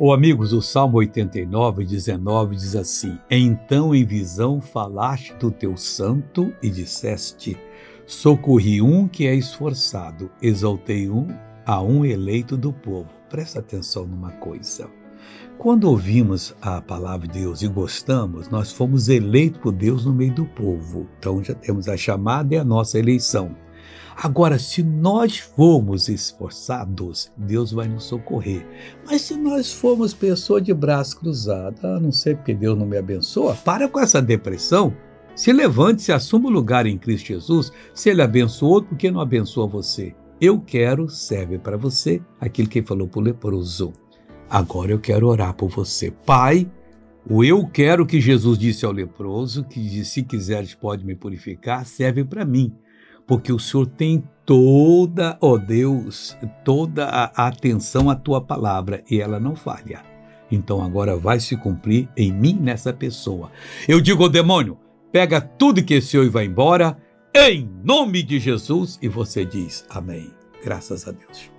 Ô amigos, o Salmo 89, 19 diz assim: Então em visão falaste do teu santo e disseste: Socorri um que é esforçado, exaltei um a um eleito do povo. Presta atenção numa coisa. Quando ouvimos a palavra de Deus e gostamos, nós fomos eleitos por Deus no meio do povo. Então já temos a chamada e a nossa eleição. Agora, se nós formos esforçados, Deus vai nos socorrer. Mas se nós formos pessoa de braço cruzado, a não ser porque Deus não me abençoa, para com essa depressão. Se levante, se assuma o lugar em Cristo Jesus. Se Ele abençoou, por que não abençoa você? Eu quero, serve para você, aquilo que ele falou para o leproso. Agora eu quero orar por você. Pai, o eu quero que Jesus disse ao leproso, que se quiseres pode me purificar, serve para mim porque o Senhor tem toda, ó Deus, toda a atenção à tua palavra e ela não falha. Então agora vai se cumprir em mim nessa pessoa. Eu digo ao demônio: pega tudo que esse e vai embora, em nome de Jesus, e você diz amém. Graças a Deus.